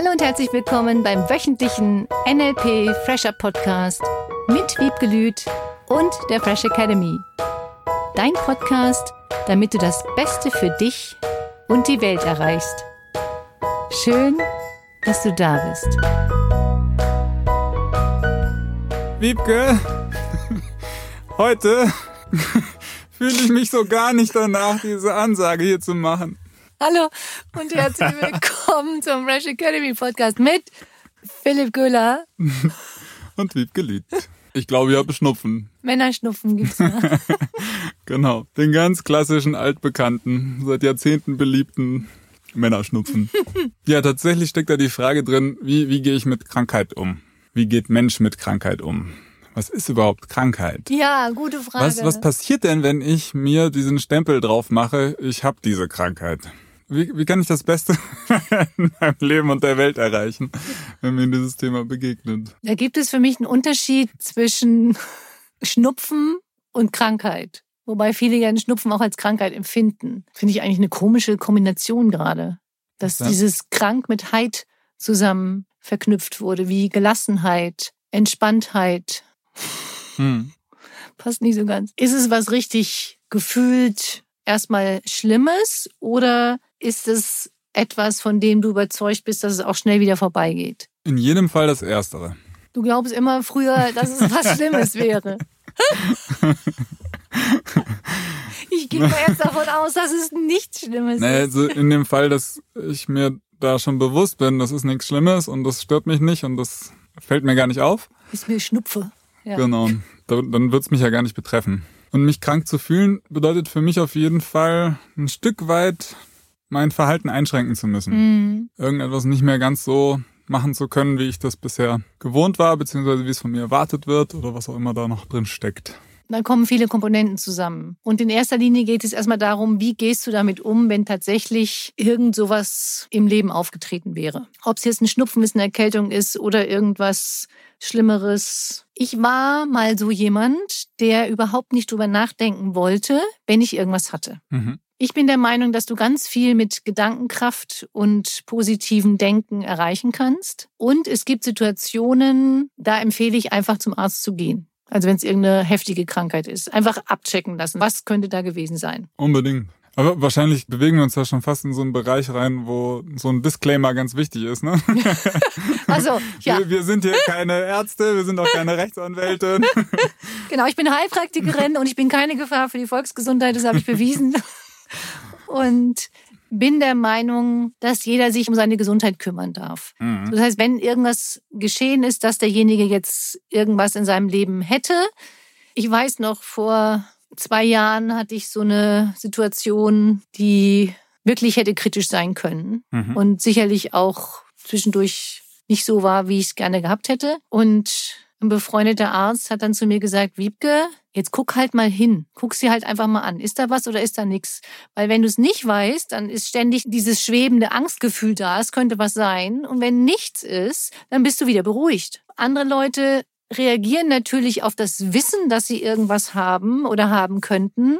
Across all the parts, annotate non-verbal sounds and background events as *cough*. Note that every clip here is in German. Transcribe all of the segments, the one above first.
Hallo und herzlich willkommen beim wöchentlichen NLP Fresher Podcast mit Wiebke Lüth und der Fresh Academy. Dein Podcast, damit du das Beste für dich und die Welt erreichst. Schön, dass du da bist. Wiebke, heute *laughs* fühle ich mich so gar nicht danach, diese Ansage hier zu machen. Hallo und herzlich willkommen zum Fresh Academy Podcast mit Philipp Göhler *laughs* und Wiebke Lüth. Ich glaube, ihr habt Schnupfen. Männerschnupfen gibt's ja. *laughs* genau, den ganz klassischen altbekannten, seit Jahrzehnten beliebten Männerschnupfen. ja, tatsächlich steckt da die Frage drin, wie, wie gehe ich mit Krankheit um? Wie geht Mensch mit Krankheit um? Was ist überhaupt Krankheit? Ja, gute Frage. Was, was passiert denn, wenn ich mir diesen Stempel drauf mache, ich habe diese Krankheit? Wie, wie kann ich das Beste *laughs* in meinem Leben und der Welt erreichen, wenn mir dieses Thema begegnet? Da gibt es für mich einen Unterschied zwischen Schnupfen und Krankheit. Wobei viele ja den Schnupfen auch als Krankheit empfinden. Finde ich eigentlich eine komische Kombination gerade. Dass ja. dieses Krank mit Heid zusammen verknüpft wurde, wie Gelassenheit, Entspanntheit. Hm. Passt nicht so ganz. Ist es was richtig gefühlt erstmal Schlimmes oder ist es etwas, von dem du überzeugt bist, dass es auch schnell wieder vorbeigeht? In jedem Fall das Erstere. Du glaubst immer früher, dass es was *laughs* Schlimmes wäre. ich gehe mal jetzt davon aus, dass es nichts Schlimmes naja, ist. Also in dem Fall, dass ich mir da schon bewusst bin, das ist nichts Schlimmes und das stört mich nicht und das fällt mir gar nicht auf. Ist mir Schnupfe. Ja. Genau. Dann wird es mich ja gar nicht betreffen. Und mich krank zu fühlen bedeutet für mich auf jeden Fall ein Stück weit mein Verhalten einschränken zu müssen. Mhm. Irgendetwas nicht mehr ganz so machen zu können, wie ich das bisher gewohnt war, beziehungsweise wie es von mir erwartet wird oder was auch immer da noch drin steckt. Da kommen viele Komponenten zusammen. Und in erster Linie geht es erstmal darum, wie gehst du damit um, wenn tatsächlich irgend sowas im Leben aufgetreten wäre. Ob es jetzt ein Schnupfen ist, eine Erkältung ist oder irgendwas Schlimmeres. Ich war mal so jemand, der überhaupt nicht drüber nachdenken wollte, wenn ich irgendwas hatte. Mhm. Ich bin der Meinung, dass du ganz viel mit Gedankenkraft und positivem Denken erreichen kannst. Und es gibt Situationen, da empfehle ich einfach zum Arzt zu gehen. Also wenn es irgendeine heftige Krankheit ist. Einfach abchecken lassen. Was könnte da gewesen sein? Unbedingt. Aber wahrscheinlich bewegen wir uns da schon fast in so einen Bereich rein, wo so ein Disclaimer ganz wichtig ist, ne? *laughs* Also, *laughs* ja. Wir, wir, sind hier keine Ärzte, wir sind auch keine Rechtsanwälte. *laughs* Genau, ich bin Heilpraktikerin und ich bin keine Gefahr für die Volksgesundheit, das habe ich bewiesen und bin der Meinung, dass jeder sich um seine Gesundheit kümmern darf. Mhm. Das heißt, wenn irgendwas geschehen ist, dass derjenige jetzt irgendwas in seinem Leben hätte. Ich weiß noch, vor zwei Jahren hatte ich so eine Situation, die wirklich hätte kritisch sein können mhm. und sicherlich auch zwischendurch nicht so war, wie ich es gerne gehabt hätte. Und ein befreundeter Arzt hat dann zu mir gesagt, Wiebke, jetzt guck halt mal hin. Guck sie halt einfach mal an. Ist da was oder ist da nichts? Weil wenn du es nicht weißt, dann ist ständig dieses schwebende Angstgefühl da. Es könnte was sein. Und wenn nichts ist, dann bist du wieder beruhigt. Andere Leute reagieren natürlich auf das Wissen, dass sie irgendwas haben oder haben könnten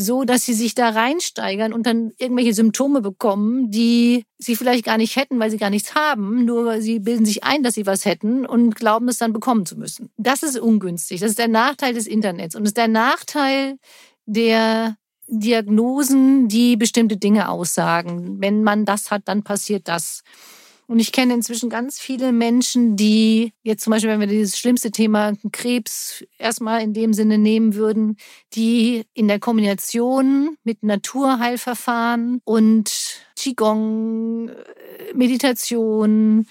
so, dass sie sich da reinsteigern und dann irgendwelche Symptome bekommen, die sie vielleicht gar nicht hätten, weil sie gar nichts haben, nur sie bilden sich ein, dass sie was hätten und glauben, es dann bekommen zu müssen. Das ist ungünstig. Das ist der Nachteil des Internets und ist der Nachteil der Diagnosen, die bestimmte Dinge aussagen. Wenn man das hat, dann passiert das. Und ich kenne inzwischen ganz viele Menschen, die jetzt zum Beispiel, wenn wir dieses schlimmste Thema Krebs erstmal in dem Sinne nehmen würden, die in der Kombination mit Naturheilverfahren und Qigong, äh, Meditation,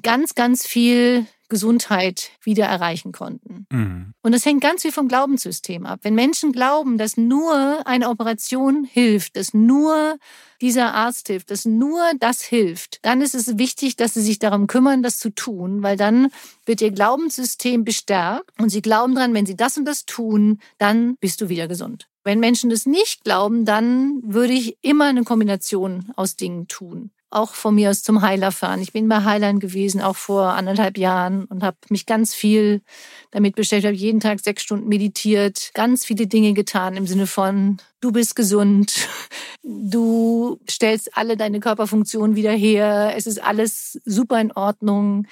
ganz, ganz viel Gesundheit wieder erreichen konnten. Mhm. Und das hängt ganz viel vom Glaubenssystem ab. Wenn Menschen glauben, dass nur eine Operation hilft, dass nur dieser Arzt hilft, dass nur das hilft, dann ist es wichtig, dass sie sich darum kümmern, das zu tun, weil dann wird ihr Glaubenssystem bestärkt und sie glauben dran, wenn sie das und das tun, dann bist du wieder gesund. Wenn Menschen das nicht glauben, dann würde ich immer eine Kombination aus Dingen tun auch von mir aus zum Heiler fahren. Ich bin bei Heilern gewesen, auch vor anderthalb Jahren und habe mich ganz viel damit beschäftigt, habe jeden Tag sechs Stunden meditiert, ganz viele Dinge getan im Sinne von, du bist gesund, Du stellst alle deine Körperfunktionen wieder her. Es ist alles super in Ordnung.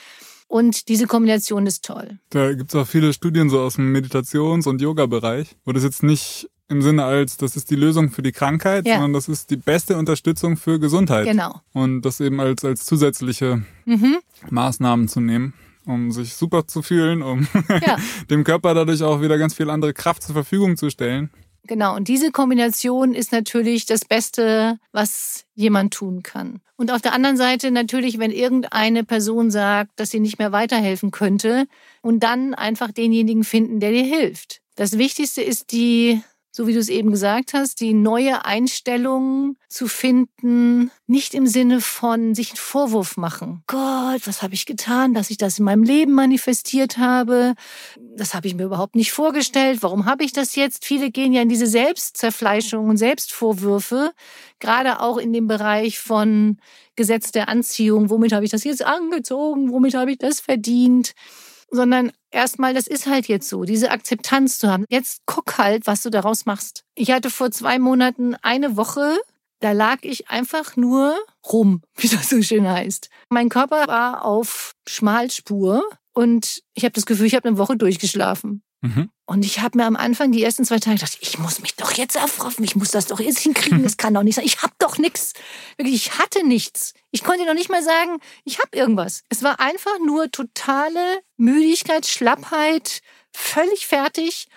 Und diese Kombination ist toll. Da gibt es auch viele Studien so aus dem Meditations- und Yoga-Bereich, wo das jetzt nicht im Sinne als, das ist die Lösung für die Krankheit, ja. sondern das ist die beste Unterstützung für Gesundheit. Genau. Und das eben als, als zusätzliche mhm. Maßnahmen zu nehmen, um sich super zu fühlen, um *laughs* ja. *laughs* dem Körper dadurch auch wieder ganz viel andere Kraft zur Verfügung zu stellen. Genau, und diese Kombination ist natürlich das Beste, was jemand tun kann. Und auf der anderen Seite natürlich, wenn irgendeine Person sagt, dass sie nicht mehr weiterhelfen könnte und dann einfach denjenigen finden, der dir hilft. Das Wichtigste ist die so wie du es eben gesagt hast, die neue Einstellung zu finden, nicht im Sinne von sich einen Vorwurf machen. Gott, was habe ich getan, dass ich das in meinem Leben manifestiert habe? Das habe ich mir überhaupt nicht vorgestellt. Warum habe ich das jetzt? Viele gehen ja in diese Selbstzerfleischung und Selbstvorwürfe, gerade auch in dem Bereich von Gesetz der Anziehung. Womit habe ich das jetzt angezogen? Womit habe ich das verdient? Sondern erstmal, das ist halt jetzt so, diese Akzeptanz zu haben. Jetzt guck halt, was du daraus machst. Ich hatte vor zwei Monaten eine Woche, da lag ich einfach nur rum, *laughs* wie das so schön heißt. Mein Körper war auf Schmalspur und ich habe das Gefühl, ich habe eine Woche durchgeschlafen. Mhm. Und ich habe mir am Anfang die ersten zwei Tage gedacht, ich muss mich doch jetzt erfroffen, ich muss das doch jetzt hinkriegen, das kann doch nicht sein. Ich habe doch nichts. Wirklich, ich hatte nichts. Ich konnte noch nicht mal sagen, ich habe irgendwas. Es war einfach nur totale Müdigkeit, Schlappheit, völlig fertig.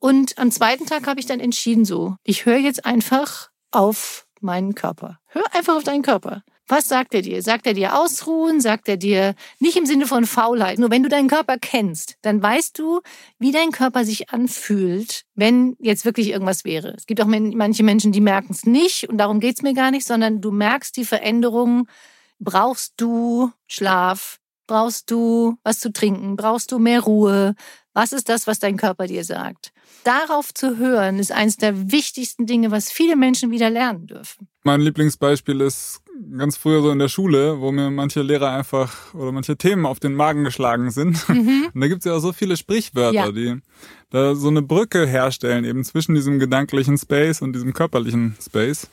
Und am zweiten Tag habe ich dann entschieden so, ich höre jetzt einfach auf meinen Körper. Hör einfach auf deinen Körper. Was sagt er dir? Sagt er dir ausruhen? Sagt er dir nicht im Sinne von Faulheit? Nur wenn du deinen Körper kennst, dann weißt du, wie dein Körper sich anfühlt, wenn jetzt wirklich irgendwas wäre. Es gibt auch manche Menschen, die merken es nicht und darum geht's mir gar nicht, sondern du merkst die Veränderung. Brauchst du Schlaf? Brauchst du was zu trinken? Brauchst du mehr Ruhe? Was ist das, was dein Körper dir sagt? Darauf zu hören, ist eines der wichtigsten Dinge, was viele Menschen wieder lernen dürfen. Mein Lieblingsbeispiel ist ganz früher so in der Schule, wo mir manche Lehrer einfach oder manche Themen auf den Magen geschlagen sind. Mhm. *laughs* Und da gibt's ja auch so viele Sprichwörter, ja. die da so eine Brücke herstellen, eben zwischen diesem gedanklichen Space und diesem körperlichen Space.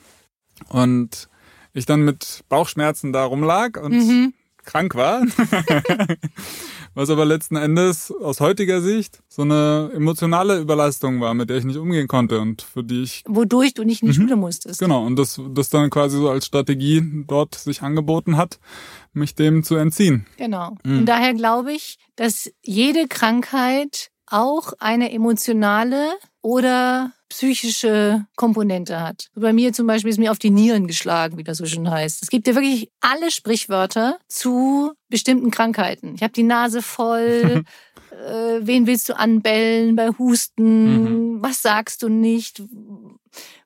Und ich dann mit Bauchschmerzen da rumlag und mhm krank war. *laughs* Was aber letzten Endes aus heutiger Sicht so eine emotionale Überlastung war, mit der ich nicht umgehen konnte und für die ich. Wodurch du nicht in die mhm. Schule musstest. Genau, und das, das dann quasi so als Strategie dort sich angeboten hat, mich dem zu entziehen. Genau. Mhm. Und daher glaube ich, dass jede Krankheit auch eine emotionale oder psychische Komponente hat. Bei mir zum Beispiel ist mir auf die Nieren geschlagen, wie das so schön heißt. Es gibt ja wirklich alle Sprichwörter zu bestimmten Krankheiten. Ich habe die Nase voll. *laughs* äh, wen willst du anbellen bei Husten? Mhm. Was sagst du nicht?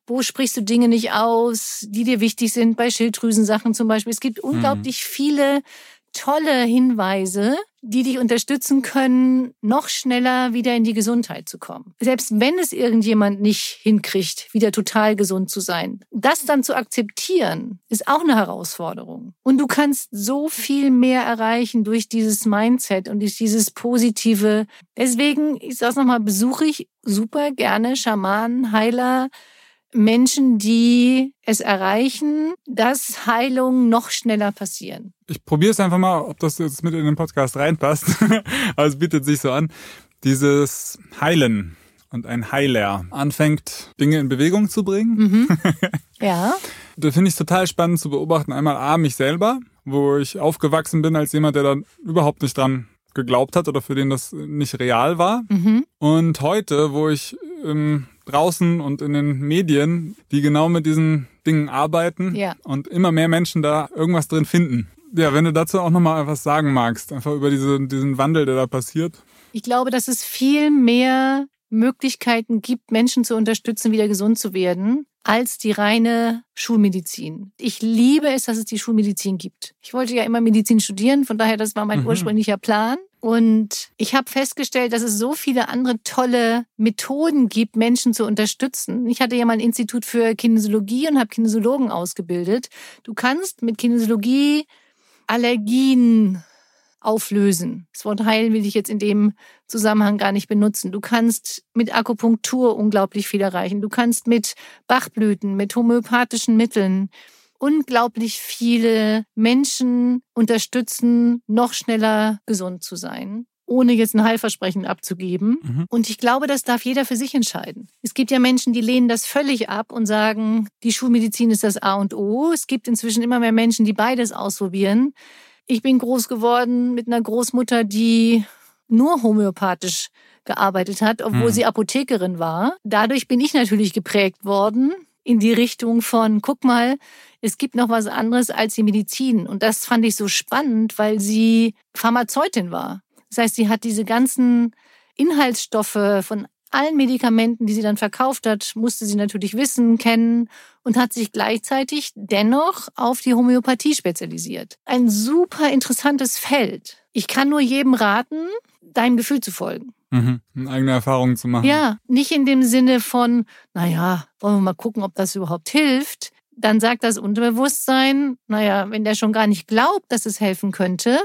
Wo sprichst du Dinge nicht aus, die dir wichtig sind? Bei Schilddrüsensachen zum Beispiel. Es gibt mhm. unglaublich mhm. viele tolle Hinweise, die dich unterstützen können, noch schneller wieder in die Gesundheit zu kommen. Selbst wenn es irgendjemand nicht hinkriegt, wieder total gesund zu sein. Das dann zu akzeptieren, ist auch eine Herausforderung. Und du kannst so viel mehr erreichen durch dieses Mindset und durch dieses positive. Deswegen, ich sag's nochmal, besuche ich super gerne Schamanen, Heiler, Menschen, die es erreichen, dass Heilungen noch schneller passieren. Ich probiere es einfach mal, ob das jetzt mit in den Podcast reinpasst. *laughs* also es bietet sich so an. Dieses Heilen und ein Heiler anfängt, Dinge in Bewegung zu bringen. Mhm. *laughs* Ja. da finde ich total spannend zu beobachten. Einmal A, mich selber, wo ich aufgewachsen bin als jemand, der da überhaupt nicht dran geglaubt hat oder für den das nicht real war. Mhm. Und heute, wo ich ähm, draußen und in den Medien, die genau mit diesen Dingen arbeiten ja. und immer mehr Menschen da irgendwas drin finden. Ja, wenn du dazu auch nochmal was sagen magst, einfach über diese, diesen Wandel, der da passiert. Ich glaube, dass es viel mehr Möglichkeiten gibt, Menschen zu unterstützen, wieder gesund zu werden, als die reine Schulmedizin. Ich liebe es, dass es die Schulmedizin gibt. Ich wollte ja immer Medizin studieren, von daher, das war mein mhm. ursprünglicher Plan. Und ich habe festgestellt, dass es so viele andere tolle Methoden gibt, Menschen zu unterstützen. Ich hatte ja mal ein Institut für Kinesiologie und habe Kinesiologen ausgebildet. Du kannst mit Kinesiologie Allergien auflösen. Das Wort heilen will ich jetzt in dem Zusammenhang gar nicht benutzen. Du kannst mit Akupunktur unglaublich viel erreichen. Du kannst mit Bachblüten, mit homöopathischen Mitteln unglaublich viele Menschen unterstützen, noch schneller gesund zu sein ohne jetzt ein Heilversprechen abzugeben. Mhm. Und ich glaube, das darf jeder für sich entscheiden. Es gibt ja Menschen, die lehnen das völlig ab und sagen, die Schulmedizin ist das A und O. Es gibt inzwischen immer mehr Menschen, die beides ausprobieren. Ich bin groß geworden mit einer Großmutter, die nur homöopathisch gearbeitet hat, obwohl mhm. sie Apothekerin war. Dadurch bin ich natürlich geprägt worden in die Richtung von, guck mal, es gibt noch was anderes als die Medizin. Und das fand ich so spannend, weil sie Pharmazeutin war. Das heißt, sie hat diese ganzen Inhaltsstoffe von allen Medikamenten, die sie dann verkauft hat, musste sie natürlich wissen, kennen und hat sich gleichzeitig dennoch auf die Homöopathie spezialisiert. Ein super interessantes Feld. Ich kann nur jedem raten, deinem Gefühl zu folgen. Mhm. Eigene Erfahrungen zu machen. Ja, nicht in dem Sinne von, naja, wollen wir mal gucken, ob das überhaupt hilft. Dann sagt das Unterbewusstsein, naja, wenn der schon gar nicht glaubt, dass es helfen könnte,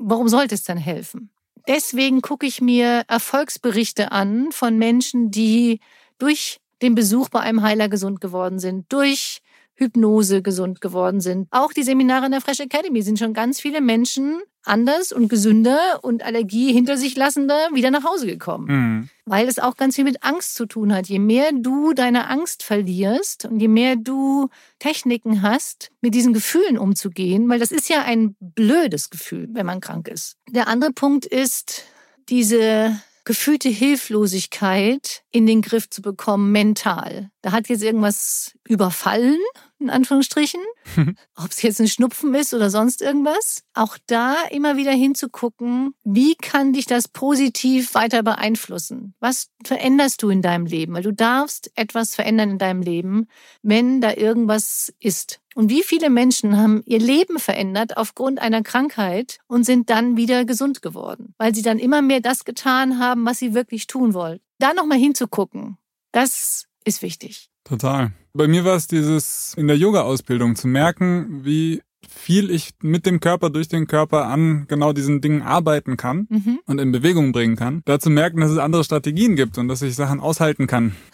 warum sollte es dann helfen? Deswegen gucke ich mir Erfolgsberichte an von Menschen, die durch den Besuch bei einem Heiler gesund geworden sind, durch Hypnose gesund geworden sind. Auch die Seminare in der Fresh Academy sind schon ganz viele Menschen anders und gesünder und Allergie hinter sich lassender wieder nach Hause gekommen. Mhm. Weil es auch ganz viel mit Angst zu tun hat. Je mehr du deine Angst verlierst und je mehr du Techniken hast, mit diesen Gefühlen umzugehen, weil das ist ja ein blödes Gefühl, wenn man krank ist. Der andere Punkt ist diese gefühlte Hilflosigkeit in den Griff zu bekommen, mental. Da hat jetzt irgendwas überfallen in Anführungsstrichen, ob es jetzt ein Schnupfen ist oder sonst irgendwas. Auch da immer wieder hinzugucken, wie kann dich das positiv weiter beeinflussen? Was veränderst du in deinem Leben? Weil du darfst etwas verändern in deinem Leben, wenn da irgendwas ist. Und wie viele Menschen haben ihr Leben verändert aufgrund einer Krankheit und sind dann wieder gesund geworden, weil sie dann immer mehr das getan haben, was sie wirklich tun wollten. Da nochmal hinzugucken, das ist wichtig. Total. Bei mir war es dieses in der Yoga-Ausbildung zu merken, wie viel ich mit dem Körper, durch den Körper an genau diesen Dingen arbeiten kann mhm. und in Bewegung bringen kann. Da zu merken, dass es andere Strategien gibt und dass ich Sachen aushalten kann. *laughs*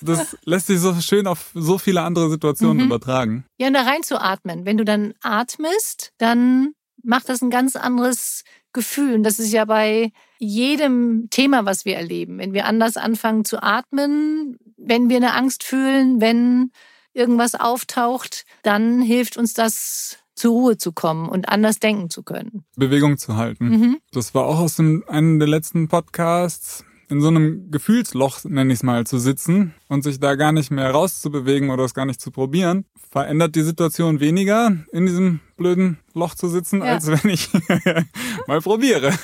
Das lässt sich so schön auf so viele andere Situationen mhm. übertragen. Ja, und da rein zu atmen. Wenn du dann atmest, dann macht das ein ganz anderes Gefühl. Und das ist ja bei jedem Thema, was wir erleben. Wenn wir anders anfangen zu atmen, wenn wir eine Angst fühlen, wenn irgendwas auftaucht, dann hilft uns das zur Ruhe zu kommen und anders denken zu können. Bewegung zu halten. Mhm. Das war auch aus dem, einem der letzten Podcasts. In so einem Gefühlsloch, nenne ich es mal, zu sitzen und sich da gar nicht mehr rauszubewegen oder es gar nicht zu probieren, verändert die Situation weniger, in diesem blöden Loch zu sitzen, ja. als wenn ich *laughs* mal probiere.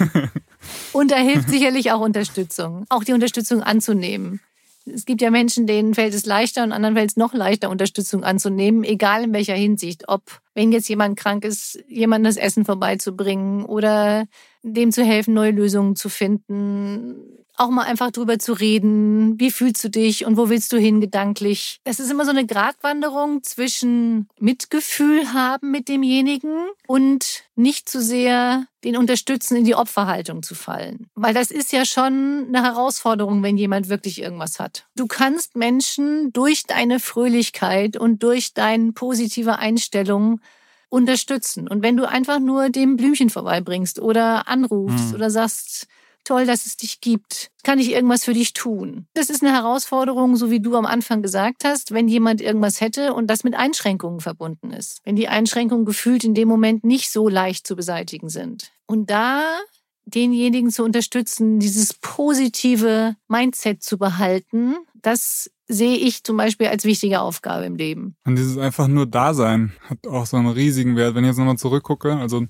Und da hilft sicherlich auch Unterstützung, auch die Unterstützung anzunehmen es gibt ja Menschen, denen fällt es leichter und anderen fällt es noch leichter, Unterstützung anzunehmen, egal in welcher Hinsicht. Ob, wenn jetzt jemand krank ist, jemand das Essen vorbeizubringen oder dem zu helfen, neue Lösungen zu finden auch mal einfach drüber zu reden, wie fühlst du dich und wo willst du hin gedanklich. Es ist immer so eine Gratwanderung zwischen Mitgefühl haben mit demjenigen und nicht zu sehr den unterstützen, in die Opferhaltung zu fallen. Weil das ist ja schon eine Herausforderung, wenn jemand wirklich irgendwas hat. Du kannst Menschen durch deine Fröhlichkeit und durch deine positive Einstellung unterstützen. Und wenn du einfach nur dem Blümchen vorbeibringst oder anrufst mhm. oder sagst, toll, dass es dich gibt. Kann ich irgendwas für dich tun? Das ist eine Herausforderung, so wie du am Anfang gesagt hast, wenn jemand irgendwas hätte und das mit Einschränkungen verbunden ist. Wenn die Einschränkungen gefühlt in dem Moment nicht so leicht zu beseitigen sind. Und da denjenigen zu unterstützen, dieses positive Mindset zu behalten, das sehe ich zum Beispiel als wichtige Aufgabe im Leben. Und dieses einfach nur Dasein hat auch so einen riesigen Wert. Wenn ich jetzt nochmal zurückgucke, also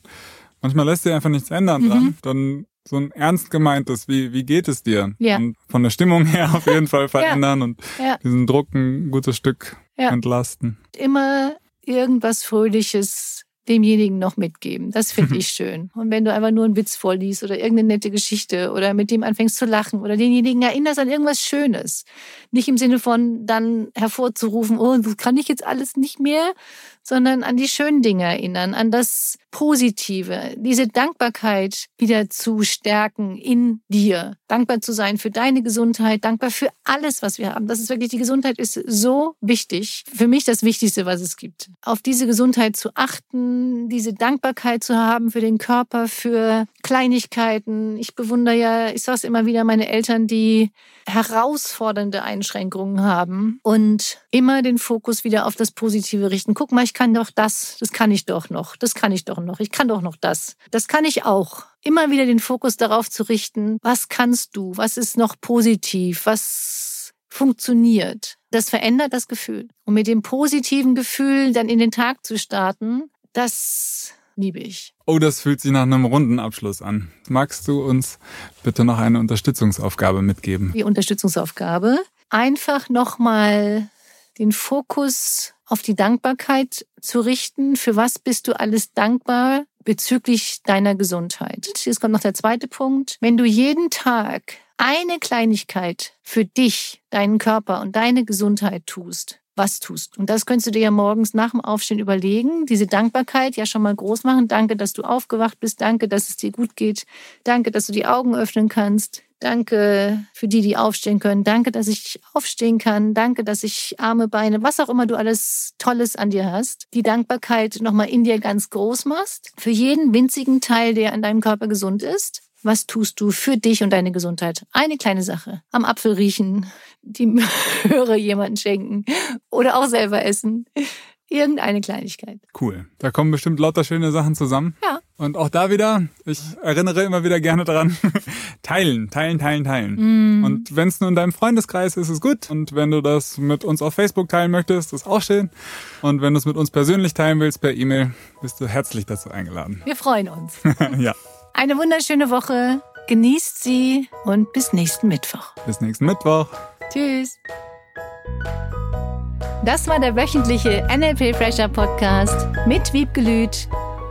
manchmal lässt sich einfach nichts ändern mhm. dran, dann so ein ernst gemeintes, wie, wie geht es dir? Ja. Und von der Stimmung her *laughs* auf jeden Fall verändern ja. und ja. diesen Druck ein gutes Stück ja. entlasten. Immer irgendwas Fröhliches demjenigen noch mitgeben. Das finde ich schön. Und wenn du einfach nur einen Witz vorliest oder irgendeine nette Geschichte oder mit dem anfängst zu lachen oder denjenigen erinnerst an irgendwas Schönes. Nicht im Sinne von dann hervorzurufen, oh, das kann ich jetzt alles nicht mehr, sondern an die schönen Dinge erinnern, an das Positive, diese Dankbarkeit wieder zu stärken in dir. Dankbar zu sein für deine Gesundheit, dankbar für alles, was wir haben. Das ist wirklich, die Gesundheit ist so wichtig. Für mich das Wichtigste, was es gibt. Auf diese Gesundheit zu achten, diese Dankbarkeit zu haben für den Körper, für Kleinigkeiten. Ich bewundere ja, ich sage es immer wieder, meine Eltern, die herausfordernde Einschränkungen haben und immer den Fokus wieder auf das Positive richten. Guck mal, ich kann doch das, das kann ich doch noch, das kann ich doch noch, ich kann doch noch das, das kann ich auch. Immer wieder den Fokus darauf zu richten, was kannst du, was ist noch positiv, was funktioniert. Das verändert das Gefühl. Und mit dem positiven Gefühl dann in den Tag zu starten, das liebe ich. Oh, das fühlt sich nach einem runden Abschluss an. Magst du uns bitte noch eine Unterstützungsaufgabe mitgeben? Die Unterstützungsaufgabe. Einfach nochmal den Fokus auf die Dankbarkeit zu richten. Für was bist du alles dankbar bezüglich deiner Gesundheit? Jetzt kommt noch der zweite Punkt. Wenn du jeden Tag eine Kleinigkeit für dich, deinen Körper und deine Gesundheit tust, was tust. Und das könntest du dir ja morgens nach dem Aufstehen überlegen. Diese Dankbarkeit ja schon mal groß machen. Danke, dass du aufgewacht bist. Danke, dass es dir gut geht. Danke, dass du die Augen öffnen kannst. Danke für die, die aufstehen können. Danke, dass ich aufstehen kann. Danke, dass ich Arme, Beine, was auch immer du alles Tolles an dir hast. Die Dankbarkeit nochmal in dir ganz groß machst. Für jeden winzigen Teil, der an deinem Körper gesund ist. Was tust du für dich und deine Gesundheit? Eine kleine Sache. Am Apfel riechen, die *laughs* Möhre jemanden schenken oder auch selber essen. Irgendeine Kleinigkeit. Cool. Da kommen bestimmt lauter schöne Sachen zusammen. Ja. Und auch da wieder, ich erinnere immer wieder gerne daran, *laughs* teilen, teilen, teilen, teilen. Mm. Und wenn es nur in deinem Freundeskreis ist, ist es gut. Und wenn du das mit uns auf Facebook teilen möchtest, ist auch schön. Und wenn du es mit uns persönlich teilen willst per E-Mail, bist du herzlich dazu eingeladen. Wir freuen uns. *laughs* ja. Eine wunderschöne Woche. Genießt sie und bis nächsten Mittwoch. Bis nächsten Mittwoch. Tschüss. Das war der wöchentliche NLP Fresher Podcast mit Wiebgelüt